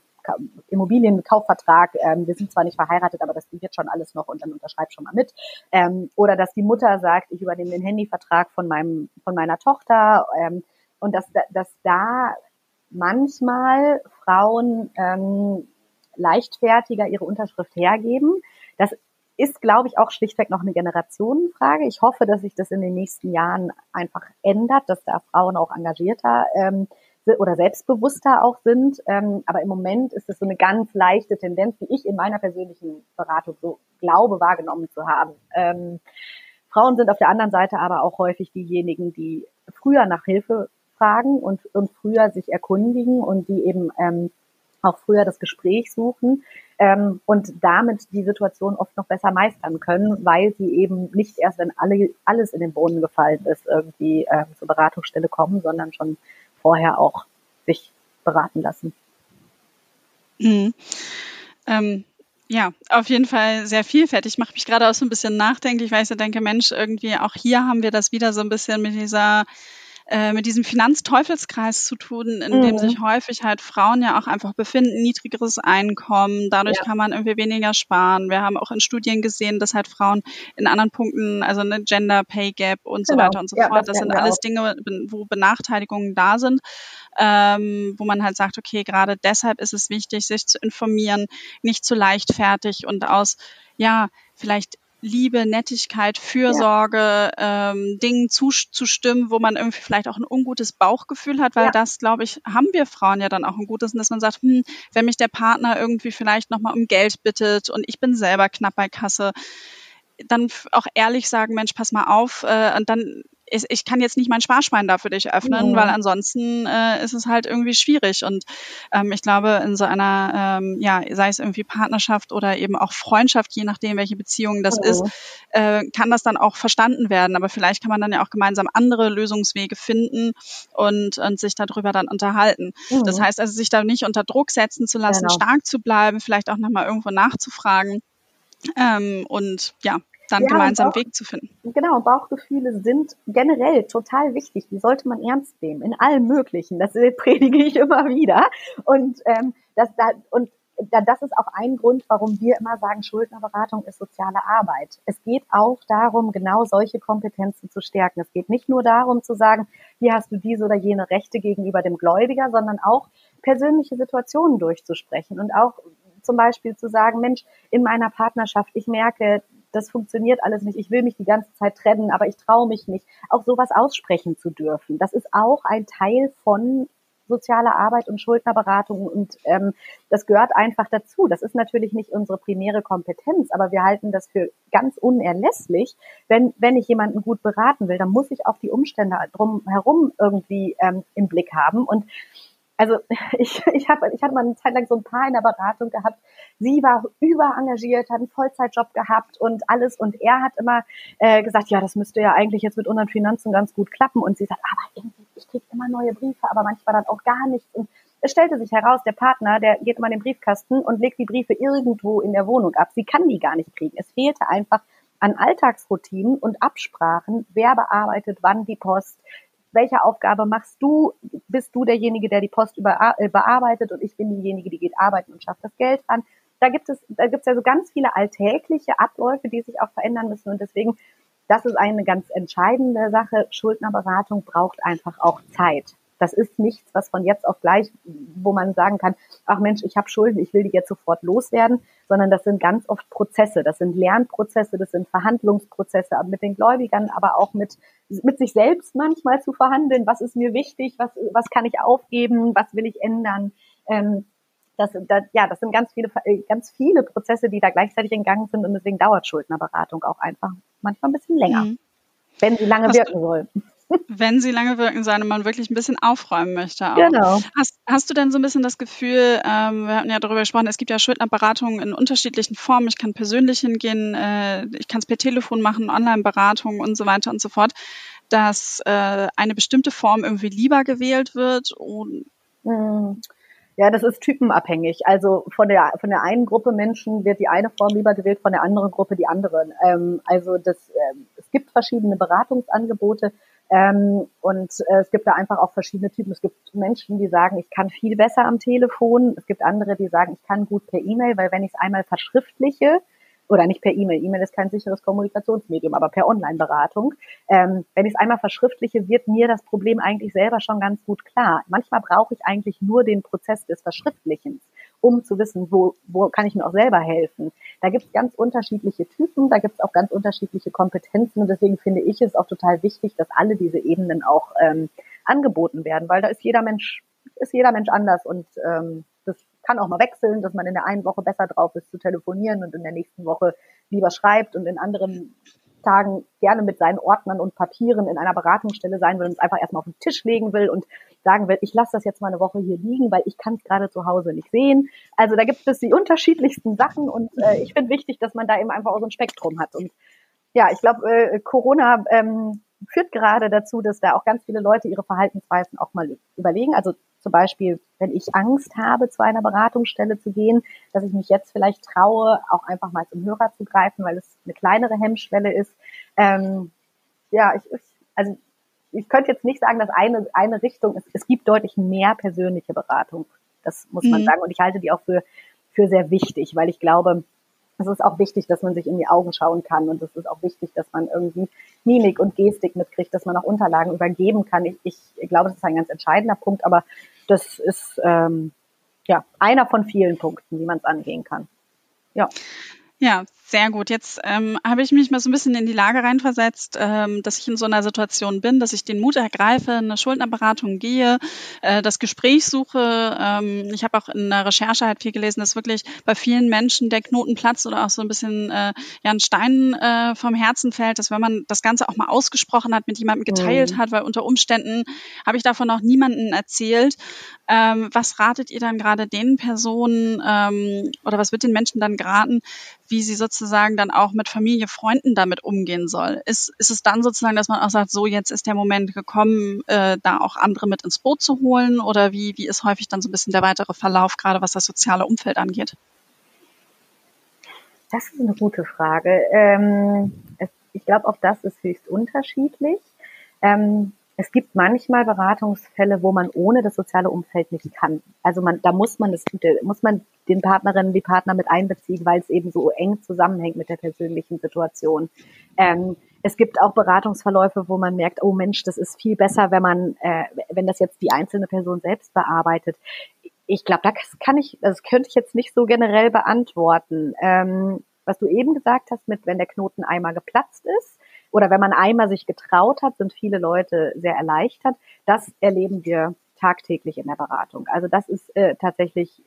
Immobilienkaufvertrag, ähm, wir sind zwar nicht verheiratet, aber das wird schon alles noch und dann unterschreib schon mal mit. Ähm, oder dass die Mutter sagt, ich übernehme den Handyvertrag von meinem, von meiner Tochter ähm, und dass, dass da manchmal Frauen ähm, leichtfertiger ihre Unterschrift hergeben. Das ist, glaube ich, auch schlichtweg noch eine Generationenfrage. Ich hoffe, dass sich das in den nächsten Jahren einfach ändert, dass da Frauen auch engagierter ähm, oder selbstbewusster auch sind. Ähm, aber im Moment ist es so eine ganz leichte Tendenz, die ich in meiner persönlichen Beratung so glaube, wahrgenommen zu haben. Ähm, Frauen sind auf der anderen Seite aber auch häufig diejenigen, die früher nach Hilfe fragen und, und früher sich erkundigen und die eben ähm, auch früher das Gespräch suchen ähm, und damit die Situation oft noch besser meistern können, weil sie eben nicht erst, wenn alle, alles in den Boden gefallen ist, irgendwie äh, zur Beratungsstelle kommen, sondern schon vorher auch sich beraten lassen. Mhm. Ähm, ja, auf jeden Fall sehr vielfältig. Ich mache mich gerade auch so ein bisschen nachdenklich, weil ich so denke, Mensch, irgendwie auch hier haben wir das wieder so ein bisschen mit dieser äh, mit diesem Finanzteufelskreis zu tun, in mhm. dem sich häufig halt Frauen ja auch einfach befinden, niedrigeres Einkommen, dadurch ja. kann man irgendwie weniger sparen. Wir haben auch in Studien gesehen, dass halt Frauen in anderen Punkten, also eine Gender Pay Gap und so genau. weiter und so ja, fort, das, das sind alles auch. Dinge, wo Benachteiligungen da sind. Ähm, wo man halt sagt, okay, gerade deshalb ist es wichtig, sich zu informieren, nicht zu leichtfertig und aus, ja, vielleicht Liebe, Nettigkeit, Fürsorge, ja. ähm, Dingen zuzustimmen, wo man irgendwie vielleicht auch ein ungutes Bauchgefühl hat, weil ja. das, glaube ich, haben wir Frauen ja dann auch ein gutes, dass man sagt, hm, wenn mich der Partner irgendwie vielleicht nochmal um Geld bittet und ich bin selber knapp bei Kasse, dann auch ehrlich sagen, Mensch, pass mal auf, äh, und dann ich, ich kann jetzt nicht mein Sparschwein da für dich öffnen, mhm. weil ansonsten äh, ist es halt irgendwie schwierig. Und ähm, ich glaube, in so einer, ähm, ja, sei es irgendwie Partnerschaft oder eben auch Freundschaft, je nachdem, welche Beziehung das mhm. ist, äh, kann das dann auch verstanden werden. Aber vielleicht kann man dann ja auch gemeinsam andere Lösungswege finden und, und sich darüber dann unterhalten. Mhm. Das heißt also, sich da nicht unter Druck setzen zu lassen, genau. stark zu bleiben, vielleicht auch nochmal irgendwo nachzufragen. Ähm, und ja, dann ja, gemeinsam Bauch, Weg zu finden. Genau, Bauchgefühle sind generell total wichtig. Die sollte man ernst nehmen, in allem Möglichen. Das predige ich immer wieder. Und ähm, das, da, und das ist auch ein Grund, warum wir immer sagen, Schuldnerberatung ist soziale Arbeit. Es geht auch darum, genau solche Kompetenzen zu stärken. Es geht nicht nur darum zu sagen, hier hast du diese oder jene Rechte gegenüber dem Gläubiger, sondern auch persönliche Situationen durchzusprechen und auch zum Beispiel zu sagen, Mensch, in meiner Partnerschaft, ich merke, das funktioniert alles nicht, ich will mich die ganze Zeit trennen, aber ich traue mich nicht, auch sowas aussprechen zu dürfen. Das ist auch ein Teil von soziale Arbeit und Schuldnerberatung und ähm, das gehört einfach dazu. Das ist natürlich nicht unsere primäre Kompetenz, aber wir halten das für ganz unerlässlich. Wenn, wenn ich jemanden gut beraten will, dann muss ich auch die Umstände drumherum irgendwie ähm, im Blick haben und also ich, ich, hab, ich hatte mal eine Zeit lang so ein paar in der Beratung gehabt. Sie war überengagiert, hat einen Vollzeitjob gehabt und alles. Und er hat immer äh, gesagt, ja, das müsste ja eigentlich jetzt mit unseren Finanzen ganz gut klappen. Und sie sagt, aber irgendwie, ich kriege immer neue Briefe, aber manchmal dann auch gar nichts. Und es stellte sich heraus, der Partner, der geht immer in den Briefkasten und legt die Briefe irgendwo in der Wohnung ab. Sie kann die gar nicht kriegen. Es fehlte einfach an Alltagsroutinen und Absprachen, wer bearbeitet wann die Post, welche Aufgabe machst du? Bist du derjenige, der die Post über, äh, bearbeitet und ich bin diejenige, die geht arbeiten und schafft das Geld an? Da gibt es, da gibt es ja so ganz viele alltägliche Abläufe, die sich auch verändern müssen und deswegen, das ist eine ganz entscheidende Sache. Schuldnerberatung braucht einfach auch Zeit. Das ist nichts, was von jetzt auf gleich, wo man sagen kann, ach Mensch, ich habe Schulden, ich will die jetzt sofort loswerden, sondern das sind ganz oft Prozesse, das sind Lernprozesse, das sind Verhandlungsprozesse mit den Gläubigern, aber auch mit, mit sich selbst manchmal zu verhandeln, was ist mir wichtig, was, was kann ich aufgeben, was will ich ändern. Ähm, das, das, ja, das sind ganz viele, ganz viele Prozesse, die da gleichzeitig in Gang sind und deswegen dauert Schuldnerberatung auch einfach manchmal ein bisschen länger, mhm. wenn sie lange wirken soll wenn sie lange wirken sollen und man wirklich ein bisschen aufräumen möchte. Auch. Genau. Hast, hast du denn so ein bisschen das Gefühl, ähm, wir hatten ja darüber gesprochen, es gibt ja Schuldnerberatungen in unterschiedlichen Formen. Ich kann persönlich hingehen, äh, ich kann es per Telefon machen, Online-Beratung und so weiter und so fort, dass äh, eine bestimmte Form irgendwie lieber gewählt wird und hm. Ja, das ist typenabhängig. Also von der von der einen Gruppe Menschen wird die eine Form lieber gewählt, von der anderen Gruppe die andere. Ähm, also das, äh, es gibt verschiedene Beratungsangebote. Ähm, und äh, es gibt da einfach auch verschiedene Typen. Es gibt Menschen, die sagen, ich kann viel besser am Telefon. Es gibt andere, die sagen, ich kann gut per E-Mail, weil wenn ich es einmal verschriftliche, oder nicht per E-Mail, E-Mail ist kein sicheres Kommunikationsmedium, aber per Online-Beratung, ähm, wenn ich es einmal verschriftliche, wird mir das Problem eigentlich selber schon ganz gut klar. Manchmal brauche ich eigentlich nur den Prozess des Verschriftlichens um zu wissen, wo, wo kann ich mir auch selber helfen. Da gibt es ganz unterschiedliche Typen, da gibt es auch ganz unterschiedliche Kompetenzen und deswegen finde ich es auch total wichtig, dass alle diese Ebenen auch ähm, angeboten werden, weil da ist jeder Mensch, ist jeder Mensch anders und ähm, das kann auch mal wechseln, dass man in der einen Woche besser drauf ist zu telefonieren und in der nächsten Woche lieber schreibt und in anderen Tagen gerne mit seinen Ordnern und Papieren in einer Beratungsstelle sein will und es einfach erstmal auf den Tisch legen will und sagen will, ich lasse das jetzt mal eine Woche hier liegen, weil ich kann es gerade zu Hause nicht sehen. Also da gibt es die unterschiedlichsten Sachen und äh, ich finde wichtig, dass man da eben einfach auch so ein Spektrum hat. Und ja, ich glaube, äh, Corona ähm, führt gerade dazu, dass da auch ganz viele Leute ihre Verhaltensweisen auch mal überlegen. Also zum Beispiel, wenn ich Angst habe, zu einer Beratungsstelle zu gehen, dass ich mich jetzt vielleicht traue, auch einfach mal zum Hörer zu greifen, weil es eine kleinere Hemmschwelle ist. Ähm, ja, ich, ich, also ich könnte jetzt nicht sagen, dass eine, eine Richtung ist. Es gibt deutlich mehr persönliche Beratung. Das muss man mhm. sagen. Und ich halte die auch für, für sehr wichtig, weil ich glaube, es ist auch wichtig, dass man sich in die Augen schauen kann und es ist auch wichtig, dass man irgendwie Mimik und Gestik mitkriegt, dass man auch Unterlagen übergeben kann. Ich, ich glaube, das ist ein ganz entscheidender Punkt, aber das ist ähm, ja einer von vielen Punkten, wie man es angehen kann. Ja. Ja, sehr gut. Jetzt ähm, habe ich mich mal so ein bisschen in die Lage reinversetzt, ähm, dass ich in so einer Situation bin, dass ich den Mut ergreife, eine Schuldnerberatung gehe, äh, das Gespräch suche. Ähm, ich habe auch in der Recherche halt viel gelesen, dass wirklich bei vielen Menschen der Knoten platzt oder auch so ein bisschen äh, ja ein Stein äh, vom Herzen fällt, dass wenn man das Ganze auch mal ausgesprochen hat, mit jemandem geteilt mhm. hat, weil unter Umständen habe ich davon auch niemanden erzählt. Ähm, was ratet ihr dann gerade den Personen ähm, oder was wird den Menschen dann geraten, wie sie sozusagen dann auch mit Familie, Freunden damit umgehen soll. Ist, ist es dann sozusagen, dass man auch sagt, so jetzt ist der Moment gekommen, äh, da auch andere mit ins Boot zu holen? Oder wie, wie ist häufig dann so ein bisschen der weitere Verlauf, gerade was das soziale Umfeld angeht? Das ist eine gute Frage. Ähm, ich glaube, auch das ist höchst unterschiedlich. Ähm, es gibt manchmal Beratungsfälle, wo man ohne das soziale Umfeld nicht kann. Also man, da muss man das, muss man den Partnerinnen, die Partner mit einbeziehen, weil es eben so eng zusammenhängt mit der persönlichen Situation. Ähm, es gibt auch Beratungsverläufe, wo man merkt, oh Mensch, das ist viel besser, wenn man, äh, wenn das jetzt die einzelne Person selbst bearbeitet. Ich glaube, das kann ich, das könnte ich jetzt nicht so generell beantworten. Ähm, was du eben gesagt hast, mit wenn der Knoten einmal geplatzt ist, oder wenn man einmal sich getraut hat, sind viele Leute sehr erleichtert. Das erleben wir tagtäglich in der Beratung. Also das ist äh, tatsächlich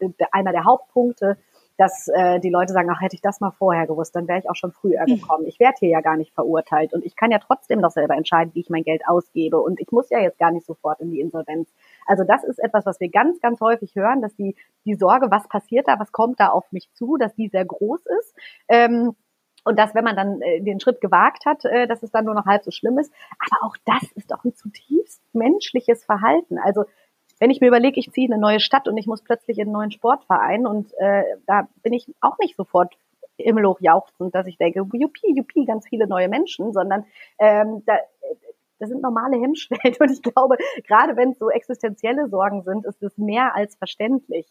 äh, einer der Hauptpunkte, dass äh, die Leute sagen, ach, hätte ich das mal vorher gewusst, dann wäre ich auch schon früher hm. gekommen. Ich werde hier ja gar nicht verurteilt und ich kann ja trotzdem noch selber entscheiden, wie ich mein Geld ausgebe und ich muss ja jetzt gar nicht sofort in die Insolvenz. Also das ist etwas, was wir ganz, ganz häufig hören, dass die, die Sorge, was passiert da, was kommt da auf mich zu, dass die sehr groß ist. Ähm, und dass, wenn man dann äh, den Schritt gewagt hat, äh, dass es dann nur noch halb so schlimm ist. Aber auch das ist doch ein zutiefst menschliches Verhalten. Also wenn ich mir überlege, ich ziehe in eine neue Stadt und ich muss plötzlich in einen neuen Sportverein und äh, da bin ich auch nicht sofort himmelhoch jauchzend, dass ich denke, juppie, juppie, ganz viele neue Menschen, sondern ähm, da, das sind normale Hemmschwellen und ich glaube, gerade wenn es so existenzielle Sorgen sind, ist es mehr als verständlich.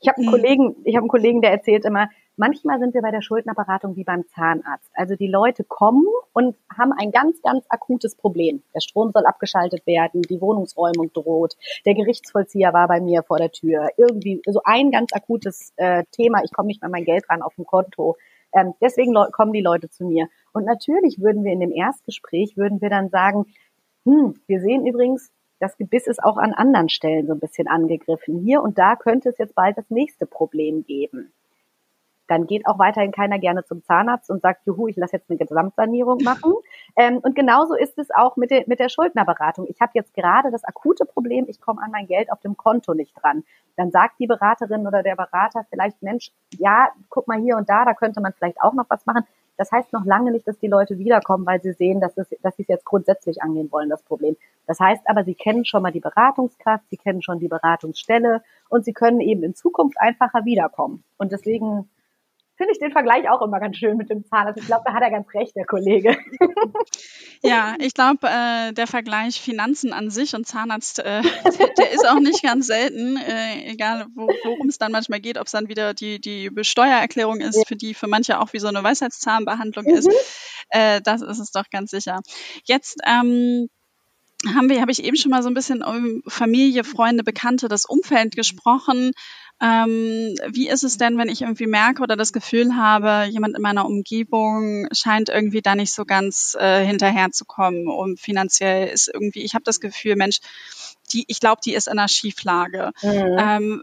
Ich habe einen mhm. Kollegen, ich habe einen Kollegen, der erzählt immer, manchmal sind wir bei der Schuldnerberatung wie beim Zahnarzt. Also die Leute kommen und haben ein ganz, ganz akutes Problem. Der Strom soll abgeschaltet werden, die Wohnungsräumung droht, der Gerichtsvollzieher war bei mir vor der Tür. Irgendwie so ein ganz akutes äh, Thema, ich komme nicht mehr mein Geld ran auf dem Konto. Ähm, deswegen kommen die Leute zu mir. Und natürlich würden wir in dem Erstgespräch, würden wir dann sagen, hm, wir sehen übrigens, das Gebiss ist auch an anderen Stellen so ein bisschen angegriffen. Hier und da könnte es jetzt bald das nächste Problem geben. Dann geht auch weiterhin keiner gerne zum Zahnarzt und sagt, juhu, ich lasse jetzt eine Gesamtsanierung machen. Ähm, und genauso ist es auch mit, de, mit der Schuldnerberatung. Ich habe jetzt gerade das akute Problem, ich komme an mein Geld auf dem Konto nicht dran. Dann sagt die Beraterin oder der Berater vielleicht, Mensch, ja, guck mal hier und da, da könnte man vielleicht auch noch was machen. Das heißt noch lange nicht, dass die Leute wiederkommen, weil sie sehen, dass, es, dass sie es jetzt grundsätzlich angehen wollen, das Problem. Das heißt aber, sie kennen schon mal die Beratungskraft, sie kennen schon die Beratungsstelle und sie können eben in Zukunft einfacher wiederkommen. Und deswegen finde ich den Vergleich auch immer ganz schön mit dem Zahnarzt. Ich glaube, da hat er ganz recht, der Kollege. Ja, ich glaube, äh, der Vergleich Finanzen an sich und Zahnarzt, äh, der, ist auch nicht ganz selten, äh, egal wo, worum es dann manchmal geht, ob es dann wieder die, die Steuererklärung ist, für die für manche auch wie so eine Weisheitszahnbehandlung mhm. ist. Äh, das ist es doch ganz sicher. Jetzt ähm, haben wir, habe ich eben schon mal so ein bisschen um Familie, Freunde, Bekannte, das Umfeld gesprochen. Ähm, wie ist es denn, wenn ich irgendwie merke oder das Gefühl habe, jemand in meiner Umgebung scheint irgendwie da nicht so ganz äh, hinterherzukommen und finanziell ist irgendwie, ich habe das Gefühl, Mensch, die, ich glaube, die ist in einer Schieflage. Mhm. Ähm,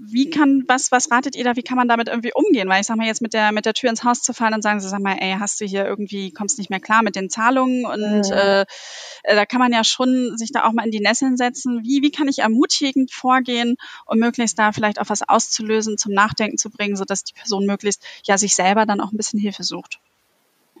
wie kann, was, was ratet ihr da, wie kann man damit irgendwie umgehen? Weil ich sag mal, jetzt mit der, mit der Tür ins Haus zu fallen und sagen, sie, sag mal, ey, hast du hier irgendwie, kommst nicht mehr klar mit den Zahlungen und mhm. äh, da kann man ja schon sich da auch mal in die Nesseln setzen. Wie, wie kann ich ermutigend vorgehen, um möglichst da vielleicht auch was auszulösen, zum Nachdenken zu bringen, sodass die Person möglichst ja sich selber dann auch ein bisschen Hilfe sucht?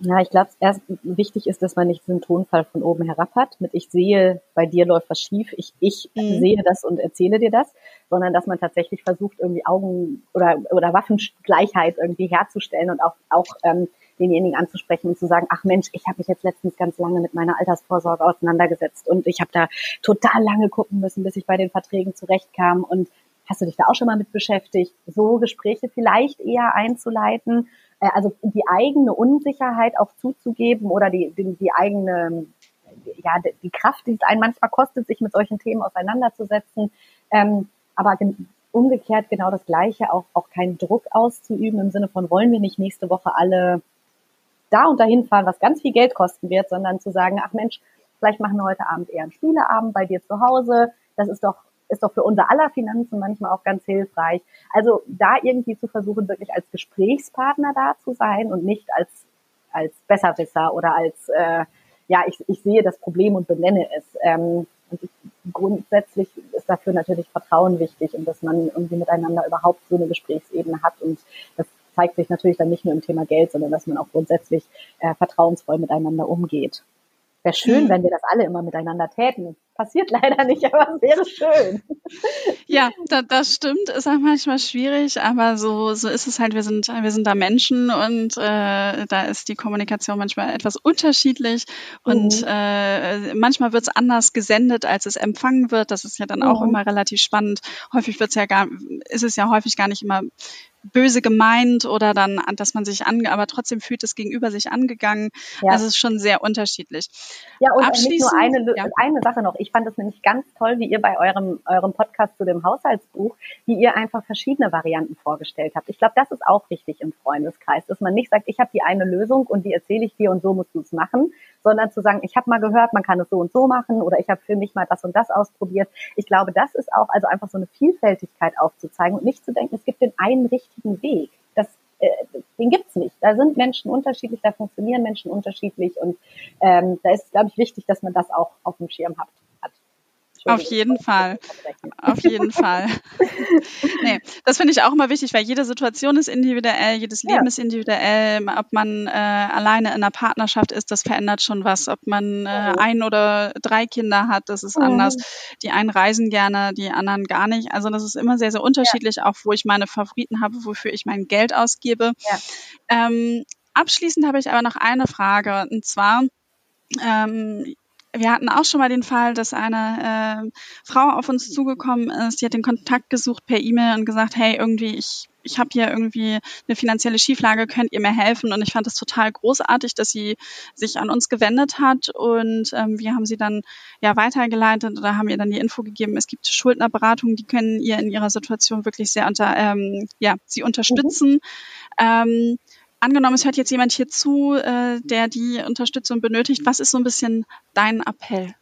Ja, ich glaube, erst wichtig ist, dass man nicht diesen Tonfall von oben herab hat, mit ich sehe, bei dir läuft was schief, ich, ich mhm. sehe das und erzähle dir das, sondern dass man tatsächlich versucht, irgendwie Augen oder, oder Waffengleichheit irgendwie herzustellen und auch, auch ähm, denjenigen anzusprechen und zu sagen, ach Mensch, ich habe mich jetzt letztens ganz lange mit meiner Altersvorsorge auseinandergesetzt und ich habe da total lange gucken müssen, bis ich bei den Verträgen zurechtkam und hast du dich da auch schon mal mit beschäftigt, so Gespräche vielleicht eher einzuleiten äh, also die eigene Unsicherheit auch zuzugeben oder die, die, die eigene, ja, die Kraft, die es einen manchmal kostet, sich mit solchen Themen auseinanderzusetzen. Ähm, aber umgekehrt genau das Gleiche, auch, auch keinen Druck auszuüben im Sinne von, wollen wir nicht nächste Woche alle da und dahin fahren, was ganz viel Geld kosten wird, sondern zu sagen, ach Mensch, vielleicht machen wir heute Abend eher einen Spieleabend bei dir zu Hause. Das ist doch ist doch für unser aller Finanzen manchmal auch ganz hilfreich. Also da irgendwie zu versuchen, wirklich als Gesprächspartner da zu sein und nicht als, als Besserwisser oder als, äh, ja, ich, ich sehe das Problem und benenne es. Ähm, und ich, grundsätzlich ist dafür natürlich Vertrauen wichtig und dass man irgendwie miteinander überhaupt so eine Gesprächsebene hat und das zeigt sich natürlich dann nicht nur im Thema Geld, sondern dass man auch grundsätzlich äh, vertrauensvoll miteinander umgeht. Wäre schön, mhm. wenn wir das alle immer miteinander täten. Passiert leider nicht, aber es wäre schön. Ja, da, das stimmt. Ist auch manchmal schwierig, aber so, so ist es halt. Wir sind, wir sind da Menschen und äh, da ist die Kommunikation manchmal etwas unterschiedlich und mhm. äh, manchmal wird es anders gesendet, als es empfangen wird. Das ist ja dann auch mhm. immer relativ spannend. Häufig wird's ja gar, ist es ja häufig gar nicht immer böse gemeint oder dann, dass man sich ange, aber trotzdem fühlt das Gegenüber sich angegangen. Ja. Also es ist schon sehr unterschiedlich. Ja, und nicht nur eine, ja. eine Sache noch. Ich fand es nämlich ganz toll, wie ihr bei eurem, eurem Podcast zu dem Haushaltsbuch, wie ihr einfach verschiedene Varianten vorgestellt habt. Ich glaube, das ist auch wichtig im Freundeskreis, dass man nicht sagt, ich habe die eine Lösung und die erzähle ich dir und so musst du es machen, sondern zu sagen, ich habe mal gehört, man kann es so und so machen oder ich habe für mich mal das und das ausprobiert. Ich glaube, das ist auch also einfach so eine Vielfältigkeit aufzuzeigen und nicht zu denken, es gibt den einen richtigen Weg. Das äh, den gibt's nicht. Da sind Menschen unterschiedlich, da funktionieren Menschen unterschiedlich und ähm, da ist, glaube ich, wichtig, dass man das auch auf dem Schirm hat. Auf jeden Fall. Auf jeden Fall. nee, das finde ich auch immer wichtig, weil jede Situation ist individuell, jedes Leben ja. ist individuell. Ob man äh, alleine in einer Partnerschaft ist, das verändert schon was. Ob man äh, ein oder drei Kinder hat, das ist mhm. anders. Die einen reisen gerne, die anderen gar nicht. Also das ist immer sehr, sehr unterschiedlich, ja. auch wo ich meine Favoriten habe, wofür ich mein Geld ausgebe. Ja. Ähm, abschließend habe ich aber noch eine Frage, und zwar, ähm, wir hatten auch schon mal den Fall, dass eine äh, Frau auf uns zugekommen ist, die hat den Kontakt gesucht per E-Mail und gesagt, hey, irgendwie, ich, ich habe hier irgendwie eine finanzielle Schieflage, könnt ihr mir helfen? Und ich fand es total großartig, dass sie sich an uns gewendet hat und ähm, wir haben sie dann ja weitergeleitet oder haben ihr dann die Info gegeben, es gibt Schuldnerberatungen, die können ihr in ihrer Situation wirklich sehr unter, ähm, ja, sie unterstützen. Mhm. Ähm, angenommen, es hört jetzt jemand hier zu, äh, der die Unterstützung benötigt. Was ist so ein bisschen dein Appell?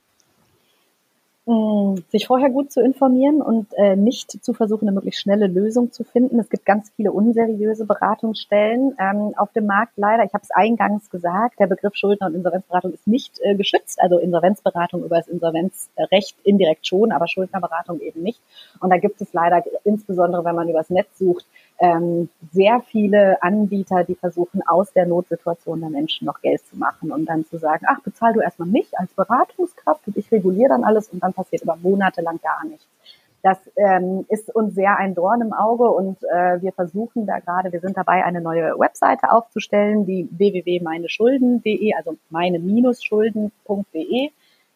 Mm, sich vorher gut zu informieren und äh, nicht zu versuchen, eine möglichst schnelle Lösung zu finden. Es gibt ganz viele unseriöse Beratungsstellen ähm, auf dem Markt leider. Ich habe es eingangs gesagt, der Begriff Schuldner- und Insolvenzberatung ist nicht äh, geschützt. Also Insolvenzberatung über das Insolvenzrecht indirekt schon, aber Schuldnerberatung eben nicht. Und da gibt es leider, insbesondere wenn man übers Netz sucht, ähm, sehr viele Anbieter, die versuchen, aus der Notsituation der Menschen noch Geld zu machen und dann zu sagen, ach, bezahl du erstmal mich als Beratungskraft und ich reguliere dann alles und dann passiert über Monate lang gar nichts. Das ähm, ist uns sehr ein Dorn im Auge und äh, wir versuchen da gerade, wir sind dabei, eine neue Webseite aufzustellen, die www.meineschulden.de, also meine-schulden.de.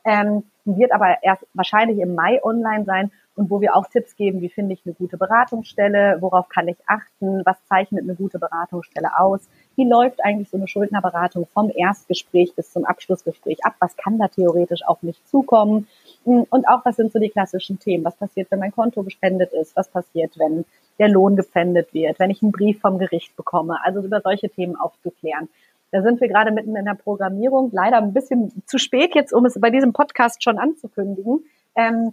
Ähm, wird aber erst wahrscheinlich im Mai online sein und wo wir auch Tipps geben, wie finde ich eine gute Beratungsstelle, worauf kann ich achten, was zeichnet eine gute Beratungsstelle aus, wie läuft eigentlich so eine Schuldnerberatung vom Erstgespräch bis zum Abschlussgespräch ab, was kann da theoretisch auf mich zukommen? Und auch was sind so die klassischen Themen, was passiert, wenn mein Konto gespendet ist, was passiert, wenn der Lohn gepfändet wird, wenn ich einen Brief vom Gericht bekomme, also über solche Themen aufzuklären. Da sind wir gerade mitten in der Programmierung, leider ein bisschen zu spät jetzt, um es bei diesem Podcast schon anzukündigen. Ähm,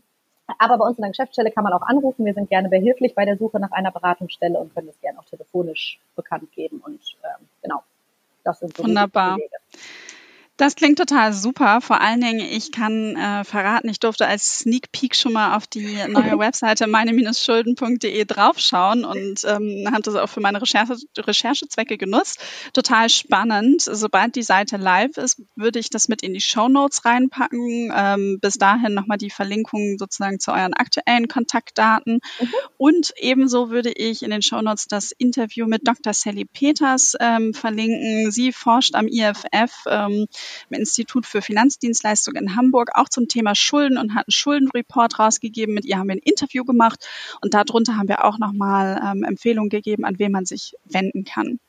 aber bei uns in der Geschäftsstelle kann man auch anrufen. Wir sind gerne behilflich bei der Suche nach einer Beratungsstelle und können das gerne auch telefonisch bekannt geben. Und ähm, genau, das sind so Wunderbar. die Wege. Das klingt total super. Vor allen Dingen, ich kann äh, verraten, ich durfte als Sneak Peek schon mal auf die neue Webseite meine-schulden.de draufschauen und ähm, habe das auch für meine Recherche, Recherchezwecke genutzt. Total spannend. Sobald die Seite live ist, würde ich das mit in die Show Notes reinpacken. Ähm, bis dahin nochmal die Verlinkung sozusagen zu euren aktuellen Kontaktdaten. Mhm. Und ebenso würde ich in den Show Notes das Interview mit Dr. Sally Peters ähm, verlinken. Sie forscht am IFF. Ähm, im Institut für Finanzdienstleistungen in Hamburg auch zum Thema Schulden und hat einen Schuldenreport rausgegeben. Mit ihr haben wir ein Interview gemacht und darunter haben wir auch nochmal ähm, Empfehlungen gegeben, an wen man sich wenden kann.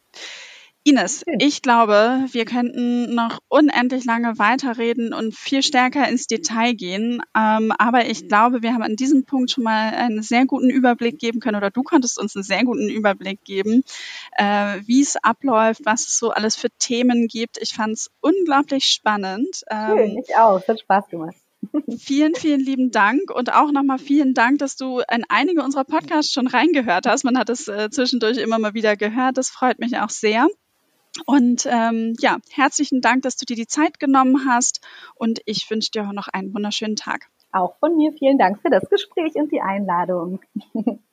Ines, ich glaube, wir könnten noch unendlich lange weiterreden und viel stärker ins Detail gehen. Ähm, aber ich glaube, wir haben an diesem Punkt schon mal einen sehr guten Überblick geben können oder du konntest uns einen sehr guten Überblick geben, äh, wie es abläuft, was es so alles für Themen gibt. Ich fand es unglaublich spannend. Ähm, Schön, ich auch. Es hat Spaß gemacht. Vielen, vielen lieben Dank und auch nochmal vielen Dank, dass du in einige unserer Podcasts schon reingehört hast. Man hat es äh, zwischendurch immer mal wieder gehört. Das freut mich auch sehr. Und ähm, ja, herzlichen Dank, dass du dir die Zeit genommen hast und ich wünsche dir noch einen wunderschönen Tag. Auch von mir vielen Dank für das Gespräch und die Einladung.